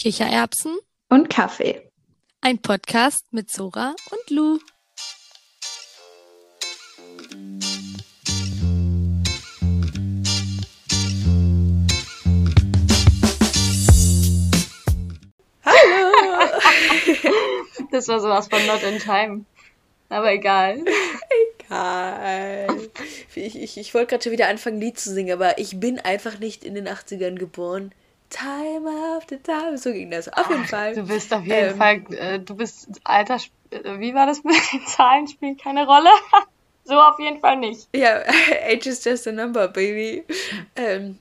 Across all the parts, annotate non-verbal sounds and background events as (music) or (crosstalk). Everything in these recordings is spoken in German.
Kichererbsen und Kaffee. Ein Podcast mit Zora und Lou. Hallo! (laughs) das war sowas von Not in Time. Aber egal. Egal. Ich, ich, ich wollte gerade schon wieder anfangen, Lied zu singen, aber ich bin einfach nicht in den 80ern geboren. Time after time. So ging das. Auf jeden Fall. Du bist auf jeden ähm, Fall, äh, du bist alter, äh, wie war das mit den Zahlen? Spielen keine Rolle. (laughs) so auf jeden Fall nicht. Ja, (laughs) age is just a number, baby. Ähm,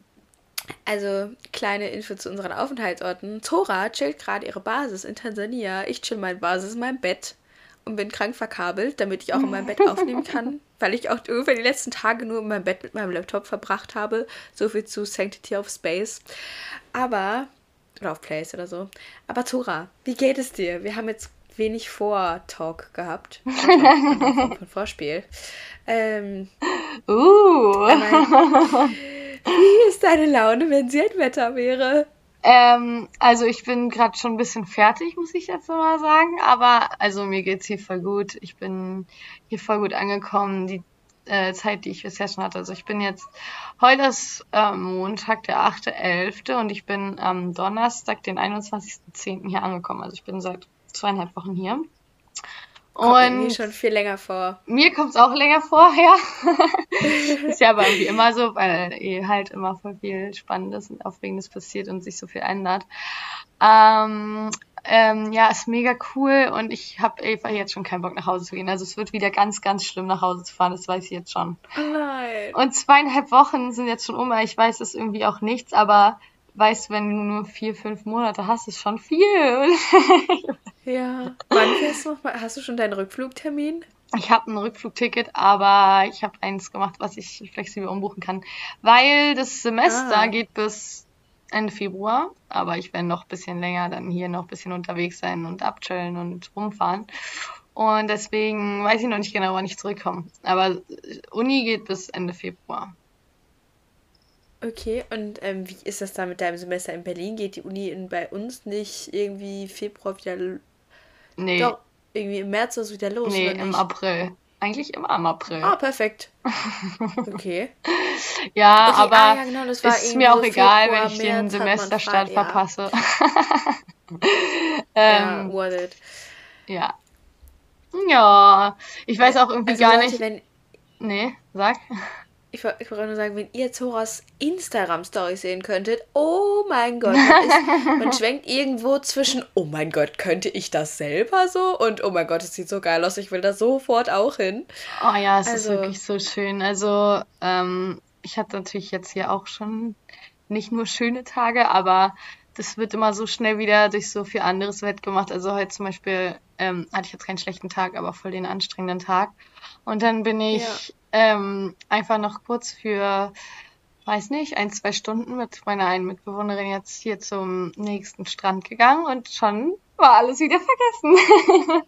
also, kleine Info zu unseren Aufenthaltsorten. Zora chillt gerade ihre Basis in Tansania. Ich chill meine Basis in meinem Bett und bin krank verkabelt, damit ich auch in meinem Bett (laughs) aufnehmen kann, weil ich auch ungefähr die letzten Tage nur in meinem Bett mit meinem Laptop verbracht habe. So viel zu Sanctity of Space. Aber, oder auf Place oder so. Aber Tora, wie geht es dir? Wir haben jetzt wenig Vor-Talk gehabt. (laughs) Von Vorspiel. Ähm, uh. wie ist deine Laune, wenn sie ein Wetter wäre? Ähm, also ich bin gerade schon ein bisschen fertig, muss ich jetzt mal sagen. Aber also mir geht's hier voll gut. Ich bin hier voll gut angekommen. Die äh, Zeit, die ich bisher schon hatte. Also ich bin jetzt, heute ist äh, Montag, der 8.11. und ich bin am Donnerstag, den 21.10. hier angekommen. Also ich bin seit zweieinhalb Wochen hier. Kommt und mir schon viel länger vor. Mir kommt es auch länger vor, (laughs) ja. ist ja aber irgendwie immer so, weil eh halt immer voll viel Spannendes und Aufregendes passiert und sich so viel ändert. Ähm, ähm, ja, ist mega cool und ich habe einfach jetzt schon keinen Bock nach Hause zu gehen. Also es wird wieder ganz, ganz schlimm nach Hause zu fahren, das weiß ich jetzt schon. Oh nein. Und zweieinhalb Wochen sind jetzt schon um. Ich weiß, das ist irgendwie auch nichts, aber weißt, wenn du nur vier, fünf Monate hast, ist schon viel. (laughs) ja. Wann fährst du noch mal? Hast du schon deinen Rückflugtermin? Ich habe ein Rückflugticket, aber ich habe eins gemacht, was ich flexibel umbuchen kann. Weil das Semester ah. geht bis Ende Februar, aber ich werde noch ein bisschen länger dann hier noch ein bisschen unterwegs sein und abchillen und rumfahren. Und deswegen weiß ich noch nicht genau, wann ich zurückkomme. Aber Uni geht bis Ende Februar. Okay, und ähm, wie ist das da mit deinem Semester in Berlin? Geht die Uni in, bei uns nicht irgendwie Februar wieder. Nee. Doch, irgendwie im März ist es wieder los. Nee, im April. Eigentlich immer im April. Ah, perfekt. (laughs) Okay. ja, okay, aber ah, ja, genau, ist mir auch egal, Februar, wenn ich März den Semesterstart ja. verpasse. (laughs) (laughs) ähm, ja, worth it. Ja. Ja, ich weiß auch irgendwie also gar Leute, nicht. Wenn... Nee, sag. Ich, ich wollte nur sagen, wenn ihr Zoras Instagram-Story sehen könntet, oh mein Gott, man, ist, man (laughs) schwenkt irgendwo zwischen, oh mein Gott, könnte ich das selber so? Und oh mein Gott, es sieht so geil aus, ich will da sofort auch hin. Oh ja, es also, ist wirklich so schön. Also, ähm, ich hatte natürlich jetzt hier auch schon nicht nur schöne Tage, aber das wird immer so schnell wieder durch so viel anderes wettgemacht. Also heute zum Beispiel ähm, hatte ich jetzt keinen schlechten Tag, aber voll den anstrengenden Tag. Und dann bin ich ähm, einfach noch kurz für, weiß nicht, ein, zwei Stunden mit meiner einen Mitbewohnerin jetzt hier zum nächsten Strand gegangen und schon war alles wieder vergessen.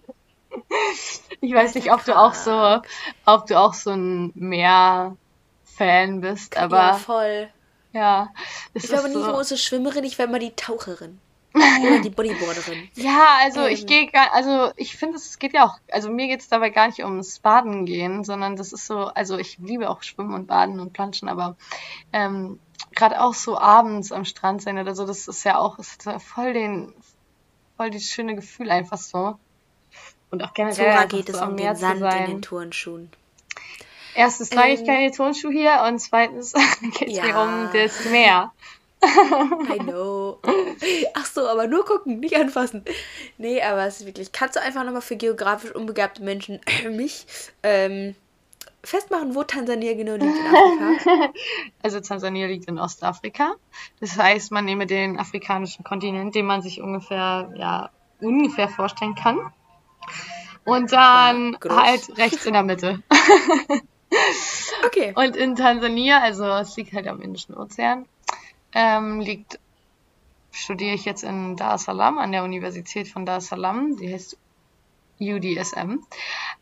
(laughs) ich weiß nicht, ob du auch so, ob du auch so ein Meer-Fan bist, aber. Ja, voll. Ja. Ich glaube so. nicht nur unsere Schwimmerin, ich wäre mal die Taucherin. Oder (laughs) die Bodyboarderin. Ja, also ähm. ich gehe gar, also ich finde, es geht ja auch, also mir geht es dabei gar nicht ums Baden gehen, sondern das ist so, also ich liebe auch Schwimmen und Baden und Planschen, aber ähm, gerade auch so abends am Strand sein oder so, das ist ja auch, ist ja voll den, voll das schöne Gefühl einfach so. Und auch generell Zora geht so es um den Sand in den Turnschuhen. Erstens trage ich ähm. keine Turnschuhe hier und zweitens (laughs) geht es ja. mir um das Meer. I (laughs) know. Ach so, aber nur gucken, nicht anfassen. Nee, aber es ist wirklich. Kannst du einfach nochmal für geografisch unbegabte Menschen mich ähm, festmachen, wo Tansania genau liegt in Afrika? (laughs) Also Tansania liegt in Ostafrika. Das heißt, man nehme den afrikanischen Kontinent, den man sich ungefähr, ja, ungefähr vorstellen kann. Und dann ja, halt rechts in der Mitte. (laughs) okay. Und in Tansania, also es liegt halt am Indischen Ozean, ähm, liegt, studiere ich jetzt in Dar es Salaam, an der Universität von Dar es Salaam. Die heißt UDSM.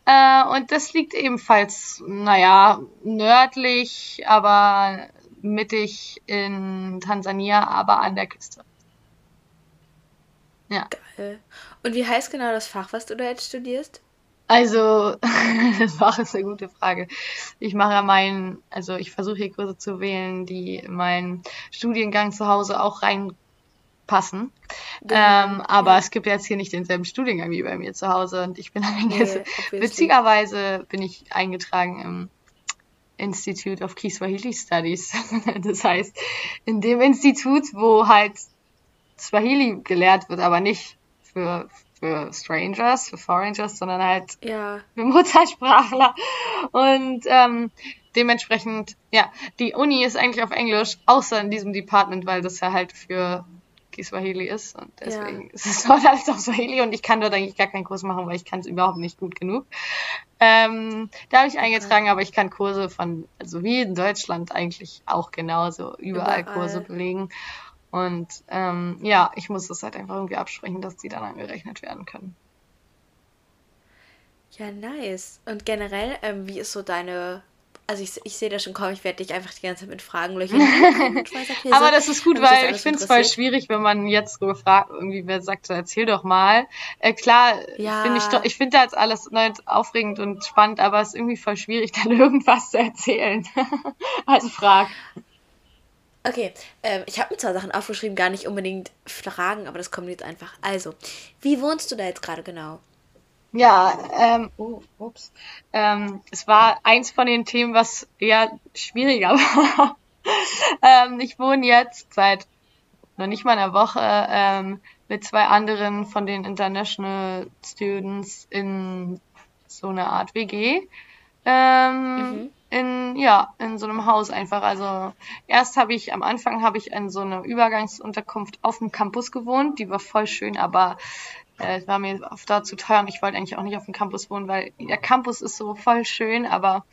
Äh, und das liegt ebenfalls, naja, nördlich, aber mittig in Tansania, aber an der Küste. Ja. Geil. Und wie heißt genau das Fach, was du da jetzt studierst? Also, (laughs) das war ist eine gute Frage. Ich mache ja meinen, also ich versuche hier Kurse zu wählen, die in meinen Studiengang zu Hause auch reinpassen. Ähm, aber es gibt jetzt hier nicht denselben Studiengang wie bei mir zu Hause und ich bin Nee, witzigerweise bin ich eingetragen im Institute of Kiswahili Studies. (laughs) Das heißt, in dem Institut, wo halt Swahili gelehrt wird, aber nicht für, für Strangers, für Foreigners, sondern halt Ja. für Muttersprachler. Und ähm, dementsprechend, ja, die Uni ist eigentlich auf Englisch, außer in diesem Department, weil das ja halt für Kiswahili ist. Und deswegen ist es (laughs) dort alles auf Swahili und ich kann dort eigentlich gar keinen Kurs machen, weil ich kann es überhaupt nicht gut genug. Ähm, da habe ich eingetragen, aber ich kann Kurse von, also wie in Deutschland eigentlich auch genauso, überall, Überall. Kurse belegen. Und ähm, ja, ich muss das halt einfach irgendwie absprechen, dass die dann angerechnet werden können. Ja, nice. Und generell, ähm, wie ist so deine. Also ich, ich sehe das schon kommen, ich werde dich einfach die ganze Zeit mit Fragen löchern. (laughs) Aber das ist gut, weil ich finde es voll schwierig, wenn man jetzt so gefragt, irgendwie wer sagt, so erzähl doch mal. Äh, klar, Ja. finde ich, doch- ich finde das alles neu aufregend und spannend, aber es ist irgendwie voll schwierig, (laughs) dann irgendwas zu erzählen. (laughs) also frag. Okay, ähm, ich habe mir zwar Sachen aufgeschrieben, gar nicht unbedingt Fragen, aber das kommt jetzt einfach. Also, wie wohnst du da jetzt gerade genau? Ja, ähm, oh, ups. Ähm, es war eins von den Themen, was eher schwieriger (laughs) war. ähm, ich wohne jetzt seit noch nicht mal einer Woche ähm, mit zwei anderen von den International Students in so einer Art WG. Ähm, Mhm. In, ja, in so einem Haus einfach. Also erst habe ich, am Anfang habe ich in so einer Übergangsunterkunft auf dem Campus gewohnt. Die war voll schön, aber äh, es war mir oft da zu teuer und ich wollte eigentlich auch nicht auf dem Campus wohnen, weil der Campus ist so voll schön, aber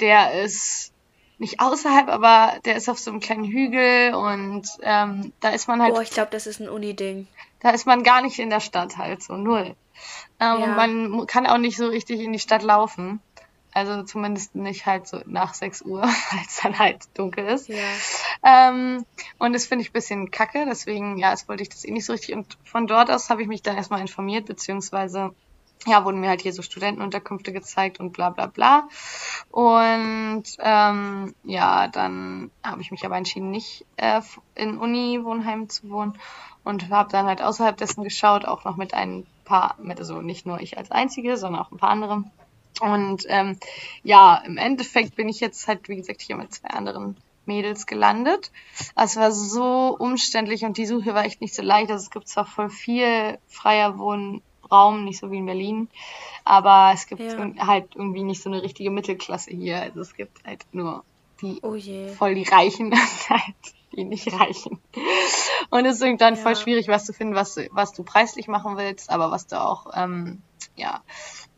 der ist nicht außerhalb, aber der ist auf so einem kleinen Hügel und ähm, da ist man halt Boah, ich glaube, das ist ein Uni-Ding. da ist man gar nicht in der Stadt halt so null. Ähm, Ja. Man kann auch nicht so richtig in die Stadt laufen. Also zumindest nicht halt so nach 6 Uhr, (laughs) weil es dann halt dunkel ist. Ja. Ähm, und das finde ich ein bisschen kacke, deswegen, ja, jetzt wollte ich das eh nicht so richtig. Und von dort aus habe ich mich dann erstmal informiert, beziehungsweise, ja, wurden mir halt hier so Studentenunterkünfte gezeigt und bla bla bla. Und ähm, ja, dann habe ich mich aber entschieden, nicht äh, in Uni-Wohnheim zu wohnen und habe dann halt außerhalb dessen geschaut, auch noch mit ein paar, mit, also nicht nur ich als Einzige, sondern auch ein paar andere. Und ähm, ja, im Endeffekt bin ich jetzt halt, wie gesagt, hier mit zwei anderen Mädels gelandet. Es war so umständlich und die Suche war echt nicht so leicht. Also es gibt zwar voll viel freier Wohnraum, nicht so wie in Berlin, aber es gibt Ja. halt irgendwie nicht so eine richtige Mittelklasse hier. Also es gibt halt nur die Oh voll die Reichen und (laughs) halt die nicht reichen. Und es ist irgendwann voll Ja. schwierig, was zu finden, was, du- was du preislich machen willst, aber was du auch, ähm, ja,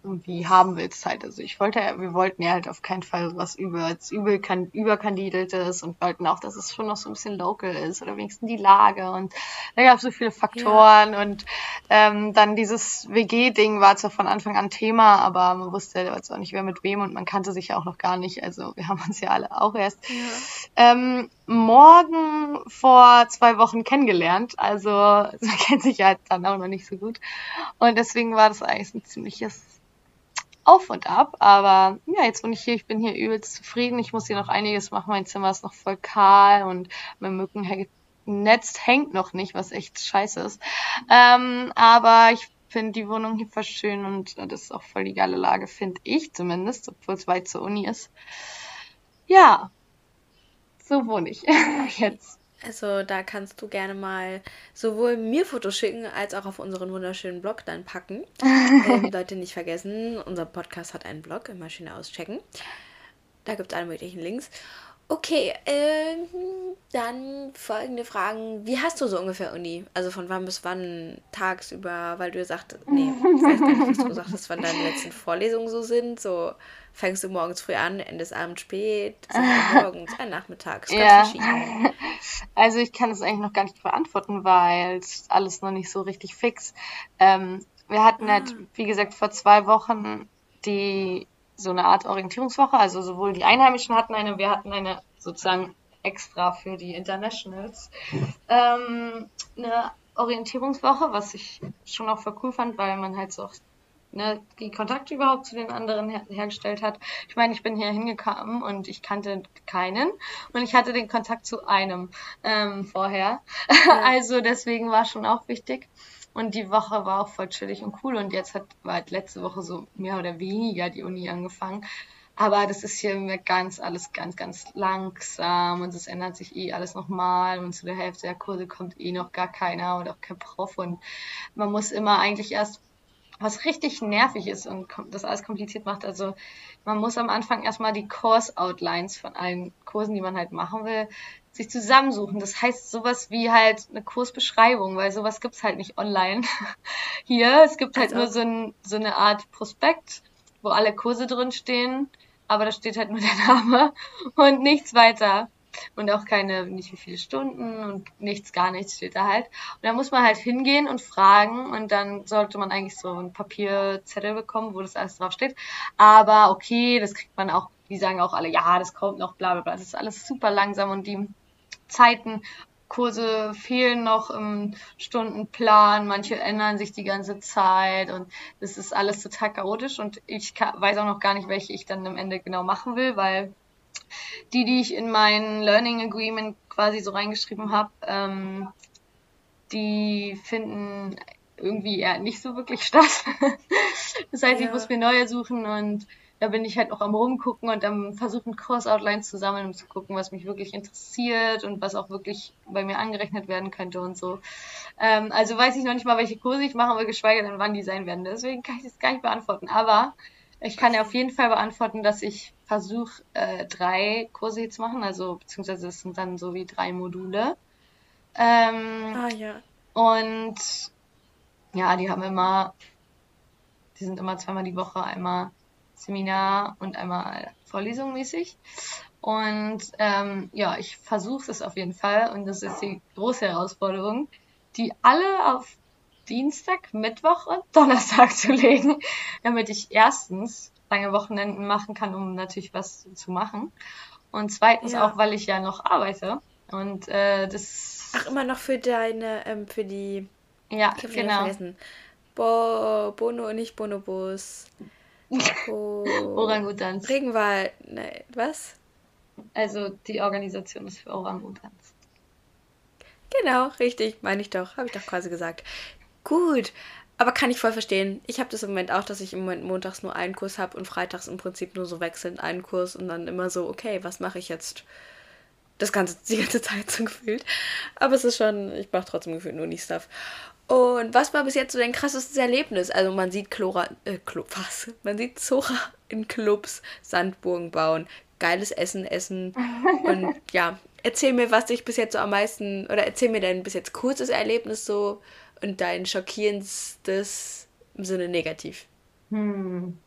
irgendwie haben willst halt. Also ich wollte, ja- wir wollten ja halt auf keinen Fall was über, übel kan überkandideltes und wollten auch, dass es schon noch so ein bisschen local ist oder wenigstens die Lage und da gab es so viele Faktoren und ähm, dann dieses WG-Ding war zwar von Anfang an Thema, aber man wusste jetzt auch nicht, wer mit wem und man kannte sich ja auch noch gar nicht. Also wir haben uns ja alle auch erst ähm, morgen vor zwei Wochen kennengelernt. Also (laughs) man kennt sich ja dann auch noch nicht so gut. Und deswegen war das eigentlich ein ziemliches Auf und Ab. Aber ja, jetzt bin ich hier, ich bin hier übelst zufrieden. Ich muss hier noch einiges machen. Mein Zimmer ist noch voll kahl und mein Mückennetz hängt noch nicht, was echt scheiße ist. Ähm, aber ich finde die Wohnung hier voll schön und das ist auch voll die geile Lage, finde ich zumindest, obwohl es weit zur Uni ist. Ja, so wohne ich (laughs) jetzt. Also da kannst du gerne mal sowohl mir Fotos schicken, als auch auf unseren wunderschönen Blog dann packen. (laughs) ähm, Leute nicht vergessen, unser Podcast hat einen Blog, immer schön auschecken. Da gibt es alle möglichen Links. Okay, ähm, dann folgende Fragen. Wie hast du so ungefähr Uni? Also von wann bis wann tagsüber, weil du ja sagtest, nee, ich weiß gar nicht, was du gesagt hast, wann deine letzten Vorlesungen so sind. So fängst du morgens früh an, endest abends spät, (laughs) morgens, ein Nachmittag. Ist ganz Ja. verschieden. (laughs) Also ich kann es eigentlich noch gar nicht beantworten, weil es alles noch nicht so richtig fix. Ähm, wir hatten halt, wie gesagt, vor zwei Wochen die so eine Art Orientierungswoche. Also sowohl die Einheimischen hatten eine, wir hatten eine sozusagen extra für die Internationals. Ähm, eine Orientierungswoche, was ich schon auch voll cool fand, weil man halt so auch ne, die Kontakte überhaupt zu den anderen her hergestellt hat. Ich meine, ich bin hier hingekommen und ich kannte keinen und ich hatte den Kontakt zu einem ähm, vorher. Ja. (laughs) Also deswegen war schon auch wichtig. Und die Woche war auch voll chillig und cool. Und jetzt hat war halt letzte Woche so mehr oder weniger die Uni angefangen. Aber das ist hier ganz alles ganz, ganz langsam und es ändert sich eh alles nochmal und zu der Hälfte der Kurse kommt eh noch gar keiner und auch kein Prof und man muss immer eigentlich erst was richtig nervig ist und das alles kompliziert macht. Also man muss am Anfang erstmal die Course-Outlines von allen Kursen, die man halt machen will, sich zusammensuchen. Das heißt sowas wie halt eine Kursbeschreibung, weil sowas gibt's halt nicht online (laughs) hier. Es gibt halt also. nur so, ein, so eine Art Prospekt, wo alle Kurse drin stehen, aber da steht halt nur der (laughs) Name und nichts weiter und auch keine, nicht wie viele Stunden und nichts, gar nichts steht da halt. Und da muss man halt hingehen und fragen und dann sollte man eigentlich so ein Papierzettel bekommen, wo das alles drauf steht. Aber okay, das kriegt man auch, die sagen auch alle, ja, das kommt noch, bla bla bla. Das ist alles super langsam und die Zeiten Kurse fehlen noch im Stundenplan, manche ändern sich die ganze Zeit und das ist alles total chaotisch und ich weiß auch noch gar nicht, welche ich dann am Ende genau machen will, weil die, die ich in mein Learning Agreement quasi so reingeschrieben habe, ähm, die finden irgendwie eher nicht so wirklich (laughs) statt. das heißt, ja. ich muss mir neue suchen und da bin ich halt noch am rumgucken und am versuchen, Course-Outlines zu sammeln, um zu gucken, was mich wirklich interessiert und was auch wirklich bei mir angerechnet werden könnte und so. Ähm, also weiß ich noch nicht mal, welche Kurse ich machen will, geschweige denn, wann die sein werden. Deswegen kann ich das gar nicht beantworten. Aber ich kann ja auf jeden Fall beantworten, dass ich versuche, äh, drei Kurse zu machen, also beziehungsweise es sind dann so wie drei Module. Ähm, ah ja. Und ja, die haben immer, die sind immer zweimal die Woche, einmal Seminar und einmal Vorlesung mäßig. Und ähm, ja, ich versuche es auf jeden Fall und das ist die große Herausforderung, die alle auf Dienstag, Mittwoch und (laughs) Donnerstag zu legen, damit ich erstens lange Wochenenden machen kann, um natürlich was zu machen. Und zweitens ja. auch, weil ich ja noch arbeite. Und äh, das. Ach, immer noch für deine, ähm, für die. Ja, ich genau. Vergessen. Bo, Bono und nicht Bonobos. (laughs) Bo, Orangutans. Regenwald. Ne, was? Also die Organisation ist für Orangutans. Genau, richtig, meine ich doch. Habe ich doch quasi gesagt. Gut, aber kann ich voll verstehen. Ich habe das im Moment auch, dass ich im Moment montags nur einen Kurs habe und freitags im Prinzip nur so wechselnd einen Kurs und dann immer so, okay, was mache ich jetzt? Das ganze, die ganze (laughs) Zeit so gefühlt. Aber es ist schon, ich mache trotzdem gefühlt nur nicht Stuff. Und was war bis jetzt so dein krassestes Erlebnis? Also man sieht Chlora, äh, Club, was? Man sieht Zora in Clubs, Sandburgen bauen, geiles Essen essen und (laughs) ja, erzähl mir, was dich bis jetzt so am meisten, oder erzähl mir dein bis jetzt kurzes Erlebnis so, und dein schockierendstes im Sinne negativ? Hm.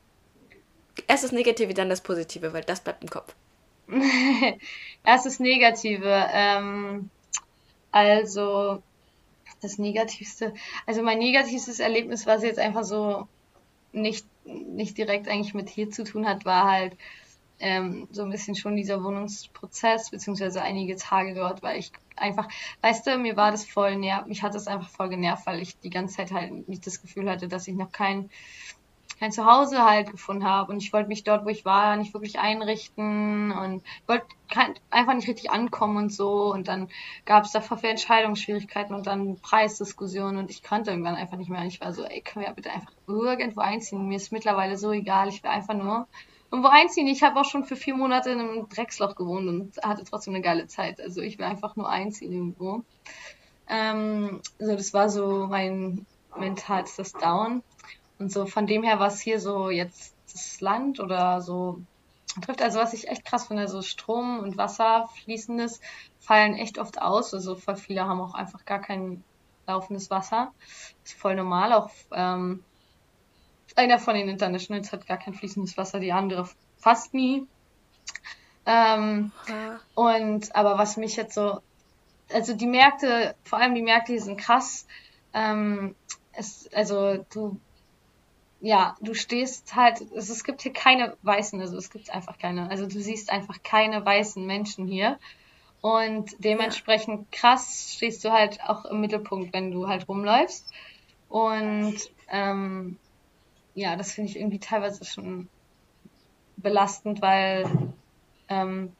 Erst das Negative, dann das Positive, weil das bleibt im Kopf. Erst (laughs) das Negative. Ähm, also das Negativste. Also mein negativstes Erlebnis, was jetzt einfach so nicht, nicht direkt eigentlich mit hier zu tun hat, war halt ähm, so ein bisschen schon dieser Wohnungsprozess, beziehungsweise einige Tage dort, weil ich einfach, weißt du, mir war das voll nervt, mich hat das einfach voll genervt, weil ich die ganze Zeit halt nicht das Gefühl hatte, dass ich noch kein, kein Zuhause halt gefunden habe. Und ich wollte mich dort, wo ich war, nicht wirklich einrichten und wollte einfach nicht richtig ankommen und so. Und dann gab es da voll Entscheidungsschwierigkeiten und dann Preisdiskussionen und ich konnte irgendwann einfach nicht mehr. Und ich war so, ey, können wir bitte einfach irgendwo einziehen, mir ist mittlerweile so egal, ich will einfach nur irgendwo einziehen. Ich habe auch schon für vier Monate in einem Drecksloch gewohnt und hatte trotzdem eine geile Zeit. Also ich will einfach nur einziehen irgendwo. Ähm, also das war so mein mentalstes Down. Und so von dem her, was hier so jetzt das Land oder so trifft, also was ich echt krass finde, so Strom und Wasser, fließendes, fallen echt oft aus. Also voll viele haben auch einfach gar kein laufendes Wasser. Ist voll normal. Auch ähm, einer von den Internationals hat gar kein fließendes Wasser, die andere fast nie. Ähm, ja. Und aber was mich jetzt so, also die Märkte, vor allem die Märkte, die sind krass. Ähm, es, also du, ja, du stehst halt, also es gibt hier keine Weißen, also es gibt einfach keine, also du siehst einfach keine weißen Menschen hier. Und dementsprechend ja. krass stehst du halt auch im Mittelpunkt, wenn du halt rumläufst. Und ähm, ja, das finde ich irgendwie teilweise schon belastend, weil ähm,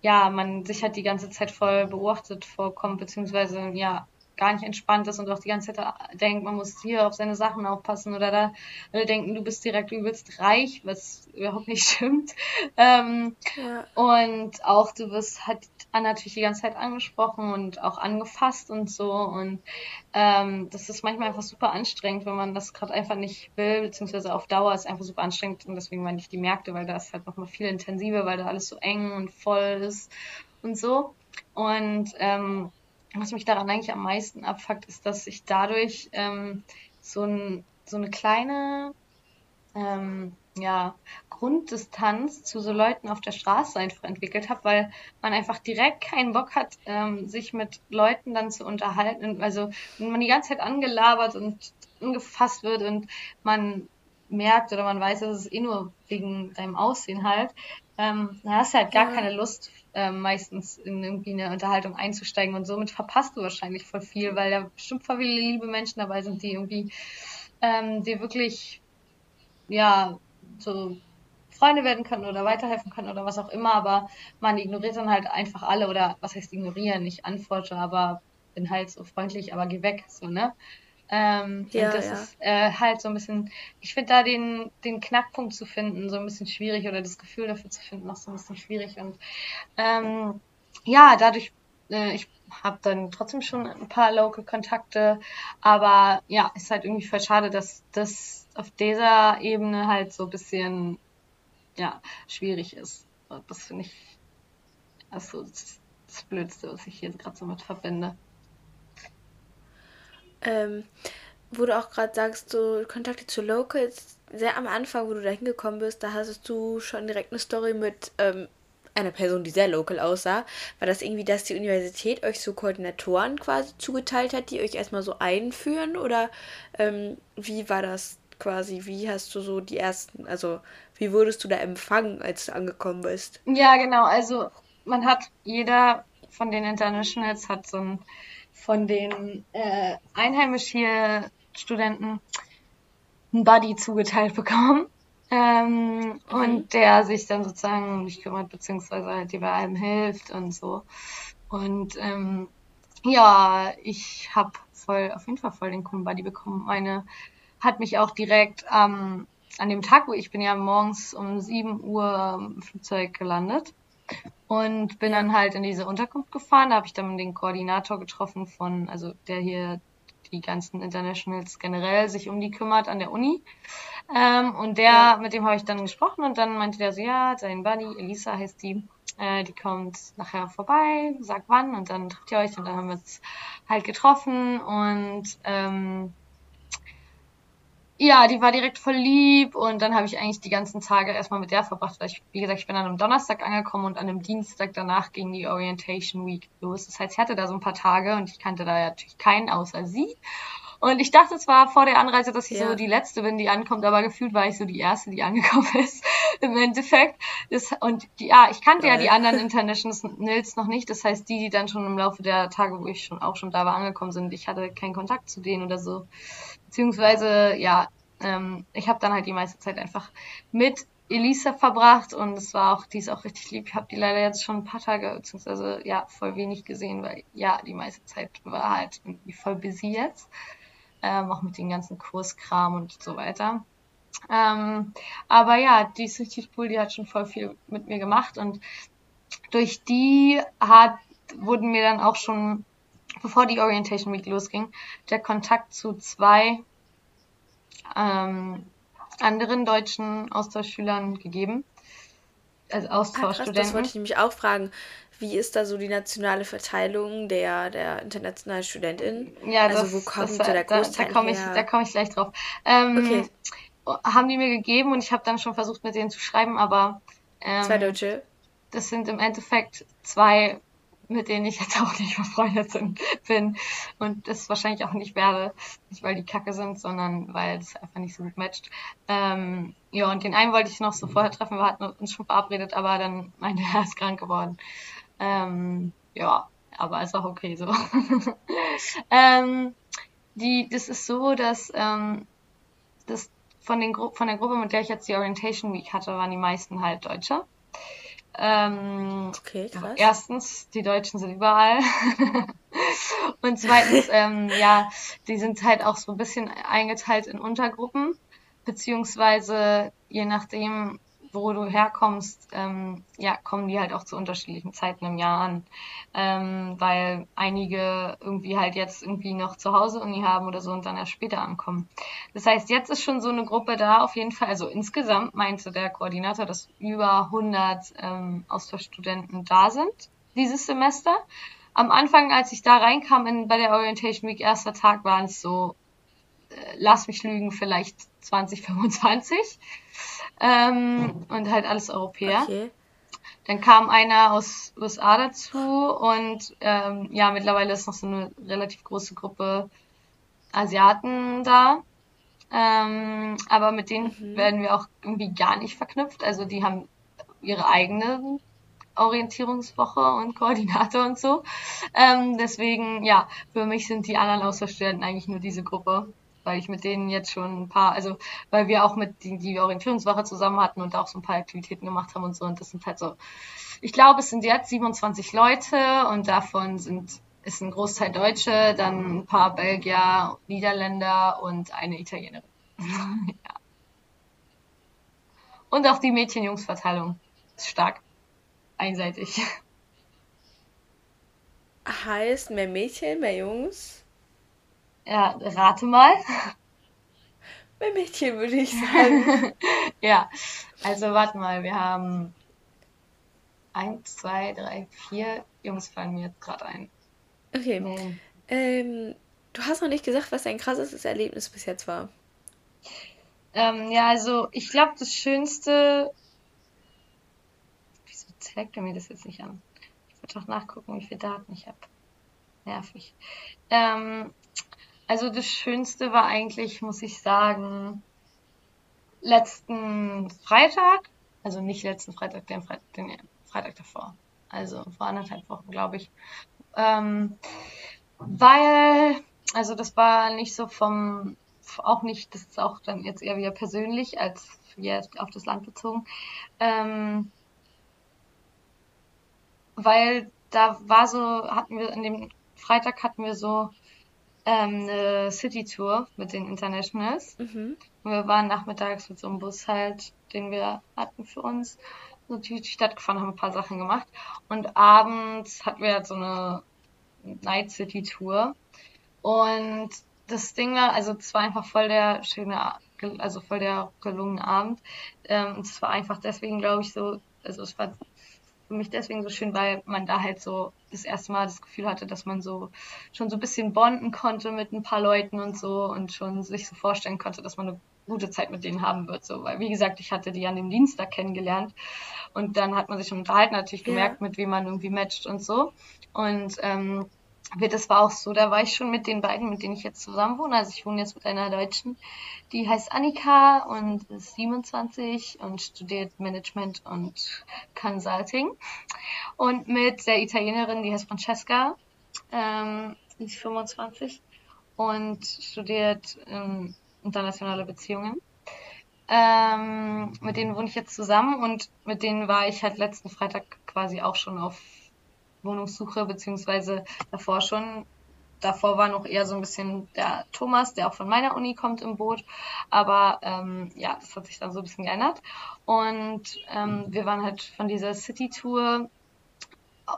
ja, man sich halt die ganze Zeit voll beobachtet vorkommt, beziehungsweise ja, gar nicht entspannt ist und auch die ganze Zeit denkt, man muss hier auf seine Sachen aufpassen oder da alle denken, du bist direkt übelst reich, was überhaupt nicht (laughs) stimmt. Ähm, ja. Und auch du wirst halt natürlich die ganze Zeit angesprochen und auch angefasst und so und ähm, das ist manchmal einfach super anstrengend, wenn man das gerade einfach nicht will, beziehungsweise auf Dauer ist einfach super anstrengend und deswegen meine ich die Märkte, weil da ist halt nochmal viel intensiver, weil da alles so eng und voll ist und so. Und ähm, was mich daran eigentlich am meisten abfuckt, ist, dass ich dadurch ähm, so, ein, so eine kleine ähm, ja, Grunddistanz zu so Leuten auf der Straße einfach entwickelt habe, weil man einfach direkt keinen Bock hat, ähm, sich mit Leuten dann zu unterhalten. Also wenn man die ganze Zeit angelabert und angefasst wird und man merkt oder man weiß, dass es eh nur wegen deinem Aussehen halt, ähm, dann hast du halt gar ja. keine Lust, ähm, meistens in irgendwie eine Unterhaltung einzusteigen und somit verpasst du wahrscheinlich voll viel, weil da bestimmt viele liebe Menschen dabei sind, die irgendwie ähm, dir wirklich, ja, so Freunde werden können oder weiterhelfen können oder was auch immer, aber man ignoriert dann halt einfach alle oder was heißt ignorieren, nicht antworte, aber bin halt so freundlich, aber geh weg, so, ne? Ähm, ja, und das ja. ist äh, halt so ein bisschen, ich finde da den, den Knackpunkt zu finden, so ein bisschen schwierig oder das Gefühl dafür zu finden, auch so ein bisschen schwierig. Und ähm, ja, dadurch, äh, ich habe dann trotzdem schon ein paar Local-Kontakte, aber ja, ist halt irgendwie voll schade, dass das auf dieser Ebene halt so ein bisschen ja, schwierig ist. Das finde ich also das, Blödste, was ich hier gerade so mit verbinde. Ähm, wo du auch gerade sagst, so Kontakte zu Locals, sehr am Anfang, wo du da hingekommen bist, da hattest du schon direkt eine Story mit ähm, einer Person, die sehr local aussah. War das irgendwie, dass die Universität euch so Koordinatoren quasi zugeteilt hat, die euch erstmal so einführen? Oder ähm, wie war das quasi? Wie hast du so die ersten, also wie wurdest du da empfangen, als du angekommen bist? Ja, genau. Also man hat, jeder von den Internationals hat so ein von den äh, einheimisch hier Studenten einen Buddy zugeteilt bekommen. (laughs) Ähm, mhm. Und der sich dann sozusagen um mich kümmert, beziehungsweise halt dir bei allem hilft und so. Und ähm, ja, ich habe voll, auf jeden Fall voll den coolen Buddy bekommen. Meine hat mich auch direkt ähm, an dem Tag, wo ich bin ja morgens um 7 Uhr im Flugzeug gelandet und bin dann halt in diese Unterkunft gefahren. Da habe ich dann den Koordinator getroffen von, also der hier die ganzen Internationals generell sich um die kümmert an der Uni. Ähm, und der, ja. mit dem habe ich dann gesprochen und dann meinte der so, ja, sein Buddy, Elisa heißt die, äh, die kommt nachher vorbei, sagt wann und dann trifft ihr euch und dann haben wir uns halt getroffen und ähm, ja, die war direkt voll lieb und dann habe ich eigentlich die ganzen Tage erstmal mit der verbracht, weil ich, wie gesagt, ich bin dann am Donnerstag angekommen und an dem Dienstag danach ging die Orientation Week los. Das heißt, ich hatte da so ein paar Tage und ich kannte da ja natürlich keinen außer sie. Und ich dachte zwar vor der Anreise, dass ich ja. so die Letzte bin, die ankommt, aber gefühlt war ich so die Erste, die (laughs) angekommen ist. Im Endeffekt. Das, und die, ja, ich kannte Geil. ja die anderen (laughs) Internationals noch nicht. Das heißt, die, die dann schon im Laufe der Tage, wo ich schon auch schon da war, angekommen sind, ich hatte keinen Kontakt zu denen oder so. Beziehungsweise, ja, ähm, ich habe dann halt die meiste Zeit einfach mit Elisa verbracht und es war auch, die ist auch richtig lieb. Ich habe die leider jetzt schon ein paar Tage, beziehungsweise ja, voll wenig gesehen, weil ja, die meiste Zeit war halt irgendwie voll busy jetzt. Ähm, auch mit den ganzen Kurskram und so weiter. Ähm, aber ja, die ist richtig cool, die hat schon voll viel mit mir gemacht und durch die hat, wurden mir dann auch schon bevor die Orientation Week losging, der Kontakt zu zwei ähm, anderen deutschen Austauschschülern gegeben. Also Austauschstudenten. Ah, das wollte ich nämlich auch fragen. Wie ist da so die nationale Verteilung der, der internationalen Studentinnen? Ja, also das, wo kommt das, der Großteil Da, da komme ich, da komm ich gleich drauf. Ähm, okay. Haben die mir gegeben und ich habe dann schon versucht, mit denen zu schreiben, aber... Ähm, zwei Deutsche? Das sind im Endeffekt zwei mit denen ich jetzt (laughs) auch nicht befreundet bin und das wahrscheinlich auch nicht werde. Nicht weil die kacke sind, sondern weil es einfach nicht so gut matcht. Ähm, ja, und den einen wollte ich noch so vorher treffen, wir hatten uns schon verabredet, aber dann meinte er, ist krank geworden. Ähm, ja, aber ist auch okay so. (laughs) ähm, die, das ist so, dass ähm, das von, den Gru von der Gruppe, mit der ich jetzt die Orientation Week hatte, waren die meisten halt Deutsche. Ähm, okay, krass. Erstens, die Deutschen sind überall. (laughs) und zweitens, (laughs) ähm, ja, die sind halt auch so ein bisschen eingeteilt in Untergruppen, beziehungsweise je nachdem, wo du herkommst, ähm, ja, kommen die halt auch zu unterschiedlichen Zeiten im Jahr an. Ähm, weil einige irgendwie halt jetzt irgendwie noch zu Hause Uni haben oder so und dann erst später ankommen. Das heißt, jetzt ist schon so eine Gruppe da, auf jeden Fall. Also insgesamt meinte der Koordinator, dass über 100 ähm, Austauschstudenten da sind dieses Semester. Am Anfang, als ich da reinkam in, bei der Orientation Week, erster Tag, waren es so, äh, lass mich lügen, vielleicht 20, 25 ähm, und halt alles Europäer. Okay. Dann kam einer aus USA dazu und ähm, ja, mittlerweile ist noch so eine relativ große Gruppe Asiaten da. Ähm, aber mit denen mhm. werden wir auch irgendwie gar nicht verknüpft. Also die haben ihre eigene Orientierungswoche und Koordinator und so. Ähm, deswegen, ja, für mich sind die anderen Austauschstudenten eigentlich nur diese Gruppe weil ich mit denen jetzt schon ein paar, also weil wir auch mit die, die Orientierungswoche zusammen hatten und auch so ein paar Aktivitäten gemacht haben und so. Und das sind halt so, ich glaube, es sind jetzt 27 Leute und davon sind ist ein Großteil Deutsche, dann ein paar Belgier, Niederländer und eine Italienerin. (laughs) ja. Und auch die Mädchen-Jungs-Verteilung ist stark einseitig. (laughs) Heißt mehr Mädchen, mehr Jungs? Ja, rate mal. Bei Mädchen würde ich sagen. (laughs) ja, also warte mal, wir haben eins, zwei, drei, vier Jungs fallen mir jetzt gerade ein. Okay. Nee. Ähm, du hast noch nicht gesagt, was dein krassestes Erlebnis bis jetzt war. Ähm, ja, also ich glaube, das Schönste. Wieso zeigt er mir das jetzt nicht an? Ich würde doch nachgucken, wie viele Daten ich habe. Nervig. Ähm, also das Schönste war eigentlich, muss ich sagen, letzten Freitag, also nicht letzten Freitag, den Freitag, den Freitag davor, also vor anderthalb Wochen, glaube ich. Ähm, weil, also das war nicht so vom, auch nicht, das ist auch dann jetzt eher wieder persönlich als jetzt auf das Land bezogen, ähm, weil da war so, hatten wir, an dem Freitag hatten wir so ähm, eine City-Tour mit den Internationals. Mhm. Und wir waren nachmittags mit so einem Bus halt, den wir hatten für uns, so durch die Stadt gefahren, haben ein paar Sachen gemacht. Und abends hatten wir halt so eine Night City Tour. Und das Ding war, also es war einfach voll der schöne, also voll der gelungene Abend. Ähm, und es war einfach deswegen, glaube ich, so, also es war für mich deswegen so schön, weil man da halt so das erste Mal das Gefühl hatte, dass man so schon so ein bisschen bonden konnte mit ein paar Leuten und so und schon sich so vorstellen konnte, dass man eine gute Zeit mit denen haben wird. So, weil wie gesagt, ich hatte die an dem Dienstag kennengelernt und dann hat man sich schon unterhalten, natürlich gemerkt, ja. mit wem man irgendwie matcht und so. Und ähm, das war auch so, da war ich schon mit den beiden, mit denen ich jetzt zusammen wohne. Also ich wohne jetzt mit einer Deutschen, die heißt Annika und ist 27 und studiert Management und Consulting. Und mit der Italienerin, die heißt Francesca, ähm, die ist 25 und studiert ähm, internationale Beziehungen. Ähm, mit denen wohne ich jetzt zusammen und mit denen war ich halt letzten Freitag quasi auch schon auf Wohnungssuche, beziehungsweise davor schon. Davor war noch eher so ein bisschen der Thomas, der auch von meiner Uni kommt, im Boot. Aber ähm, ja, das hat sich dann so ein bisschen geändert. Und ähm, wir waren halt von dieser City-Tour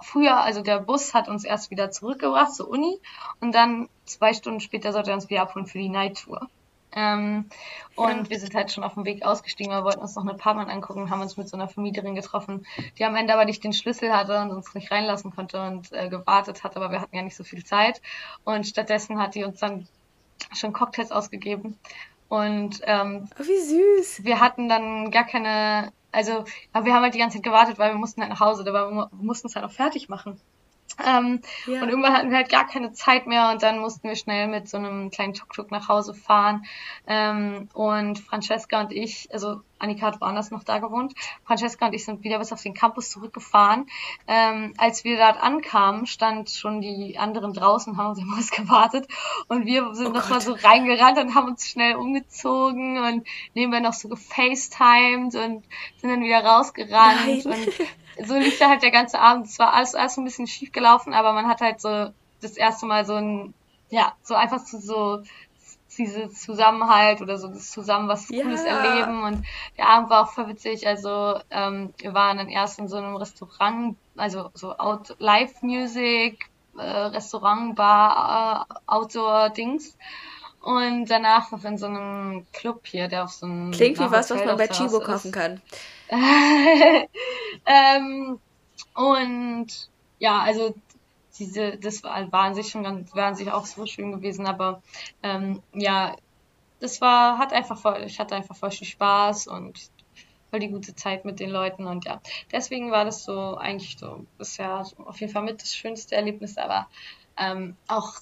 früher, also der Bus hat uns erst wieder zurückgebracht zur Uni und dann zwei Stunden später sollte er uns wieder abholen für die Night Tour. Ähm, und ja. wir sind halt schon auf dem Weg ausgestiegen, wir wollten uns noch eine Apartment angucken, haben uns mit so einer Vermieterin getroffen, die am Ende aber nicht den Schlüssel hatte und uns nicht reinlassen konnte und äh, gewartet hat, aber wir hatten ja nicht so viel Zeit. Und stattdessen hat die uns dann schon Cocktails ausgegeben. Und ähm, oh, wie süß. Wir hatten dann gar keine, also, aber wir haben halt die ganze Zeit gewartet, weil wir mussten halt nach Hause, aber wir mussten es halt auch fertig machen. Ähm, ja. Und irgendwann hatten wir halt gar keine Zeit mehr und dann mussten wir schnell mit so einem kleinen Tuk-Tuk nach Hause fahren. Ähm, und Francesca und ich, also Annika hat woanders noch da gewohnt, Francesca und ich sind wieder bis auf den Campus zurückgefahren. Ähm, als wir dort ankamen, stand schon die anderen draußen, haben uns im Haus (laughs) gewartet und wir sind oh noch Gott. mal so reingerannt und haben uns schnell umgezogen und nebenbei noch so gefacetimed und sind dann wieder rausgerannt Nein. und (laughs) so lief da halt der ganze Abend. Es war alles, alles ein bisschen schief gelaufen, aber man hat halt so das erste Mal so ein, ja, so einfach so, so diese Zusammenhalt oder so das zusammen was ja. Cooles erleben und der Abend war auch voll witzig. Also ähm, wir waren dann erst in so einem Restaurant, also so Out Live Music, äh, Restaurant, Bar, äh, Outdoor Dings. Und danach noch in so einem Club hier, der auf so einem. Klingt wie was, was man bei Chibo kaufen kann. (laughs) ähm, und ja, also diese, das war, war an sich schon ganz, war an sich auch so schön gewesen, aber ähm, ja, das war, hat einfach voll, ich hatte einfach voll viel Spaß und voll die gute Zeit mit den Leuten und ja, deswegen war das so eigentlich so bisher auf jeden Fall mit das schönste Erlebnis, aber ähm, auch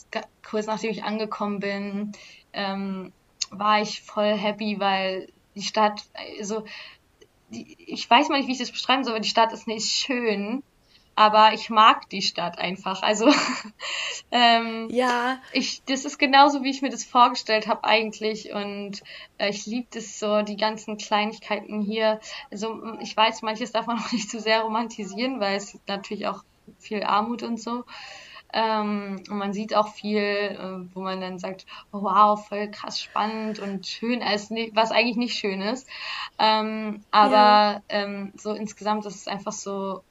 kurz nachdem ich angekommen bin, ähm, war ich voll happy, weil die Stadt, also die, ich weiß mal nicht, wie ich das beschreiben soll, aber die Stadt ist nicht schön, aber ich mag die Stadt einfach. Also (laughs) ähm, ja, ich, das ist genauso, wie ich mir das vorgestellt habe eigentlich und äh, ich liebe das so, die ganzen Kleinigkeiten hier. Also ich weiß, manches darf man (laughs) auch nicht zu sehr romantisieren, weil es natürlich auch viel Armut und so. Ähm, und man sieht auch viel, äh, wo man dann sagt, oh, wow, voll krass spannend und schön, als, was eigentlich nicht schön ist. Ähm, aber ja. ähm, so insgesamt ist es einfach so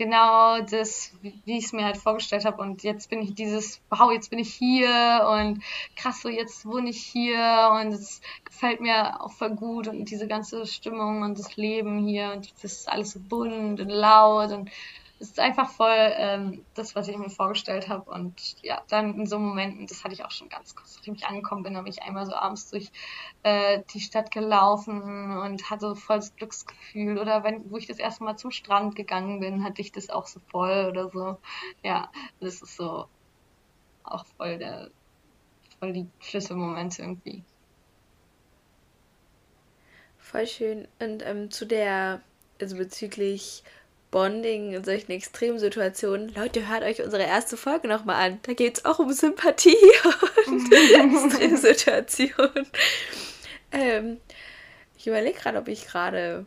genau das, wie, wie ich es mir halt vorgestellt habe. Und jetzt bin ich dieses, wow, jetzt bin ich hier und krass, so jetzt wohne ich hier und es gefällt mir auch voll gut und diese ganze Stimmung und das Leben hier und das ist alles so bunt und laut und es ist einfach voll ähm, das, was ich mir vorgestellt habe. Und ja, dann in so Momenten, das hatte ich auch schon ganz kurz, nachdem ich angekommen bin, habe ich einmal so abends durch äh, die Stadt gelaufen und hatte voll das Glücksgefühl. Oder wenn, wo ich das erste Mal zum Strand gegangen bin, hatte ich das auch so voll oder so. Ja, das ist so auch voll der, voll die Schlüsselmomente irgendwie. Voll schön. Und ähm, zu der, also bezüglich Bonding in solchen Extremsituationen. Leute, hört euch unsere erste Folge nochmal an. Da geht es auch um Sympathie (laughs) und Extremsituationen. (laughs) ähm, ich überlege gerade, ob ich gerade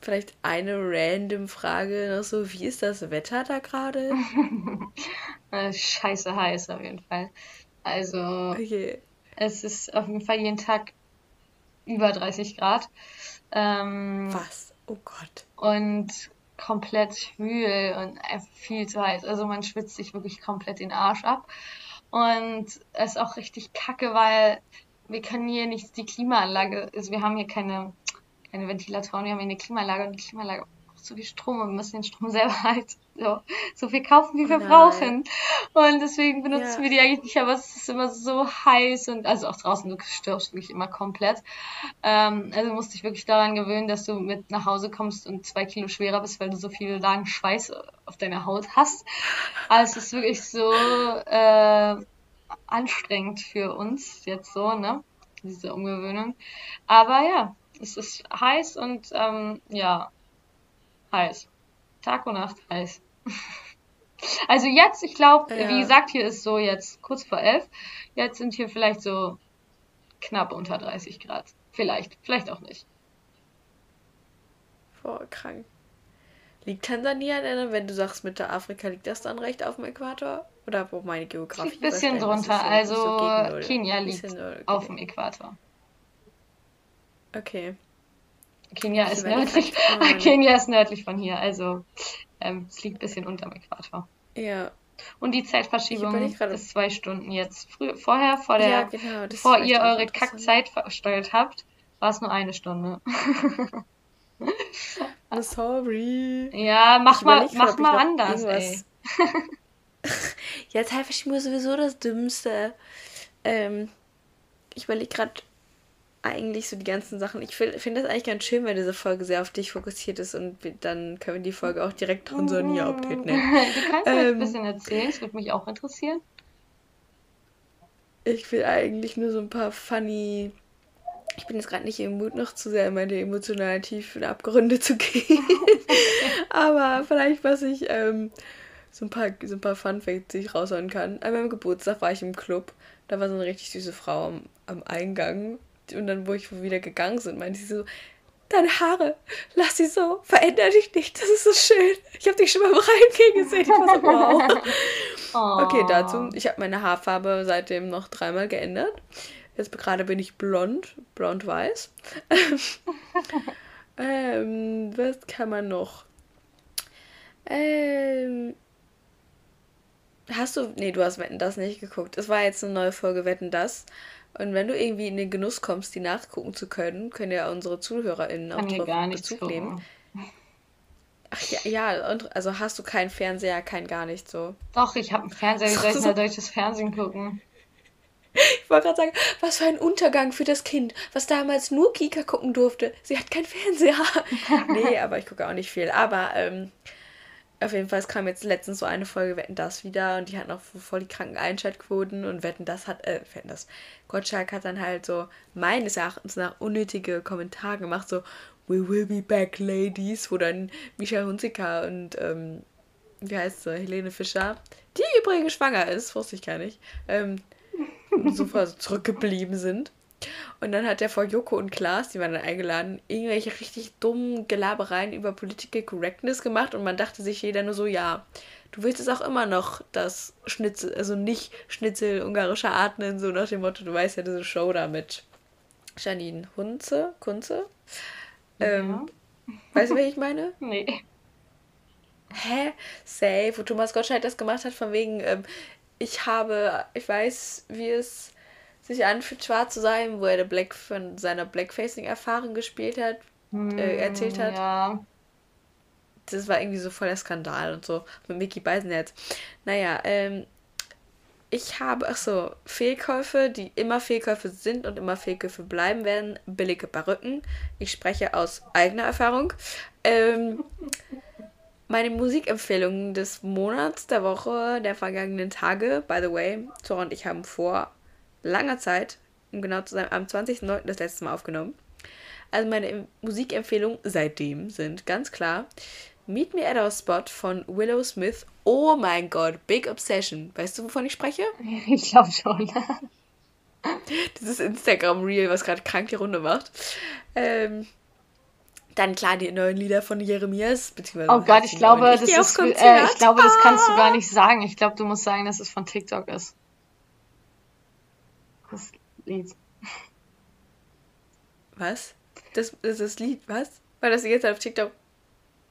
vielleicht eine random Frage noch so, wie ist das Wetter da gerade? (laughs) Äh, scheiße heiß auf jeden Fall. Also, okay. es ist auf jeden Fall jeden Tag über 30 Grad. Ähm, Was? Oh Gott. Und komplett schwül und viel zu heiß. Also man schwitzt sich wirklich komplett den Arsch ab. Und es ist auch richtig kacke, weil wir können hier nicht die Klimaanlage, also wir haben hier keine, keine Ventilatoren, wir haben hier eine Klimaanlage und die Klimaanlage zu viel Strom und wir müssen den Strom (laughs) selber halt so, so viel kaufen, wie wir Nein. brauchen. Und deswegen benutzen ja. wir die eigentlich nicht, aber es ist immer so heiß und also auch draußen, du stirbst wirklich immer komplett. Ähm, also musst dich wirklich daran gewöhnen, dass du mit nach Hause kommst und zwei Kilo schwerer bist, weil du so viel langen Schweiß auf deiner Haut hast. Also es ist wirklich so äh, anstrengend für uns jetzt so, ne? Diese Umgewöhnung. Aber ja, es ist heiß und ähm, ja, heiß. Tag und Nacht heiß. (laughs) Also jetzt, ich glaube, ja. wie gesagt, hier ist so jetzt kurz vor elf. Jetzt sind hier vielleicht so knapp unter 30 Grad. Vielleicht, vielleicht auch nicht. Boah, krank. Liegt Tansania denn, wenn du sagst Mitte Afrika, liegt das dann recht auf dem Äquator? Oder wo meine Geografie? Ein bisschen drunter, also so Kenia liegt auf dem Äquator. Okay. Kenia ist, nördlich, (laughs) Kenia ist nördlich von hier, also ähm, es liegt ein bisschen unterm Äquator. Ja. Und die Zeitverschiebung ist zwei Stunden jetzt. Früh, vorher, vor der, ja, genau, bevor ihr eure Kackzeit versteuert habt, war es nur eine Stunde. (laughs) oh, sorry. Ja, mach mal, mach mal anders, ey. (laughs) ja, Zeitverschiebung ist sowieso das Dümmste. Ähm, ich überlege gerade, eigentlich so die ganzen Sachen. Ich finde das eigentlich ganz schön, wenn diese Folge sehr auf dich fokussiert ist und dann können wir die Folge auch direkt Tansania-Update (laughs) nennen. Du kannst ähm, ein bisschen erzählen, das würde mich auch interessieren. Ich will eigentlich nur so ein paar funny. Ich bin jetzt gerade nicht im Mut, noch zu sehr in meine emotionalen Tiefen Abgründe zu gehen. (laughs) Aber vielleicht, was ich ähm, so ein paar, so ein paar Fun Facts, die ich raushauen kann. An meinem Geburtstag war ich im Club. Da war so eine richtig süße Frau am, am Eingang und dann, wo ich wieder gegangen sind, meinte sie so, deine Haare, lass sie so, veränder dich nicht, das ist so schön. Ich habe dich schon mal im Reingehen gesehen. Ich war so, (laughs) wow. Oh. Okay, dazu, ich habe meine Haarfarbe seitdem noch dreimal geändert. Jetzt gerade bin ich blond, blond-weiß. (laughs) ähm, was kann man noch? Ähm, hast du, nee, du hast Wetten das nicht geguckt. Es war jetzt eine neue Folge Wetten das. Und wenn du irgendwie in den Genuss kommst, die nachgucken zu können, können ja unsere ZuhörerInnen auch drauf Bezug nehmen. Ach ja, ja, und also hast du keinen Fernseher, kein gar nicht so. Doch, ich habe einen Fernseher, wie soll ich (laughs) mal deutsches Fernsehen gucken? Ich wollte gerade sagen, was für ein Untergang für das Kind, was damals nur Kika gucken durfte. Sie hat keinen Fernseher. (laughs) nee, aber ich gucke auch nicht viel. Aber ähm, auf jeden Fall, es kam jetzt letztens so eine Folge Wetten das wieder und die hat noch voll die kranken Einschaltquoten und Wetten das hat, äh, Wetten das. Gottschalk hat dann halt so meines Erachtens nach unnötige Kommentare gemacht, so We will be back, ladies, wo dann Micha Hunziker und, ähm, wie heißt sie, Helene Fischer, die übrigens schwanger ist, wusste ich gar nicht, ähm, so zurückgeblieben sind. Und dann hat er vor Joko und Klaas, die waren dann eingeladen, irgendwelche richtig dummen Gelabereien über Political Correctness gemacht und man dachte sich jeder nur so, ja, du willst es auch immer noch das Schnitzel, also nicht Schnitzel ungarischer Art nennen, so nach dem Motto, du weißt ja diese Show da mit Janine Hunze, Kunze. Ähm, ja. Weißt du, wer ich meine? (laughs) Nee. Hä? Safe, wo Thomas Gottschalk das gemacht hat, von wegen, ähm, ich habe, ich weiß, wie es sich anfühlt, schwarz zu sein, wo er der Black von seiner Blackfacing-Erfahrung gespielt hat, hm, äh, erzählt hat. Ja. Das war irgendwie so voll der Skandal und so. Mit Mickey Beisenherz. Naja, ähm, ich habe, ach so, Fehlkäufe, die immer Fehlkäufe sind und immer Fehlkäufe bleiben werden. Billige Perücken. Ich spreche aus eigener Erfahrung. Ähm, (laughs) meine Musikempfehlungen des Monats, der Woche, der vergangenen Tage, by the way, Zora und ich haben vor langer Zeit, um genau zu sein, am 20.09. das letzte Mal aufgenommen. Also meine Musikempfehlungen seitdem sind ganz klar Meet Me at Our Spot von Willow Smith. Oh mein Gott, Big Obsession. Weißt du, wovon ich spreche? (laughs) Ich glaube schon. (laughs) Dieses Instagram-Reel, was gerade krank die Runde macht. Ähm, dann klar die neuen Lieder von Jeremias, beziehungsweise. Oh Gott, ich glaube, das ist, äh, ich glaube, das kannst du gar nicht sagen. Ich glaube, du musst sagen, dass es von TikTok ist das Lied. Was? Das, das ist das Lied, was? Weil das jetzt auf TikTok.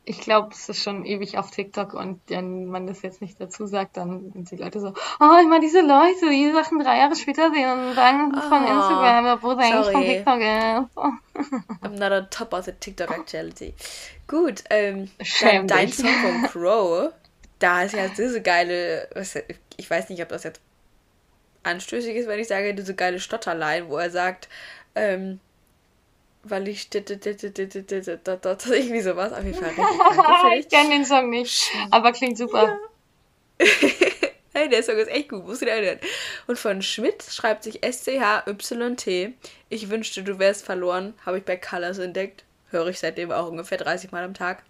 Ich glaube, es ist schon ewig auf TikTok und wenn man das jetzt nicht dazu sagt, dann sind die Leute so, oh, immer diese Leute, die Sachen drei Jahre später sehen und sagen, das ist von oh, Instagram, obwohl es eigentlich von TikTok ist. (laughs) I'm not on top of the TikTok actuality. Gut, ähm, dein, dein Song von (laughs) Crow, da ist ja diese geile, ich weiß nicht, ob das jetzt anstößig ist, wenn ich sage, diese geile Stotterlein, wo er sagt, ähm, weil ich irgendwie sowas auf jeden Fall richtig (laughs) Ich kenne den Song nicht, aber klingt super. (laughs) hey, der Song ist echt gut, musst du dir erinnern. Und von Schmidt schreibt sich S-C-H-Y-T. Ich wünschte, du wärst verloren, habe ich bei Colors entdeckt. Höre ich seitdem auch ungefähr 30 Mal am Tag.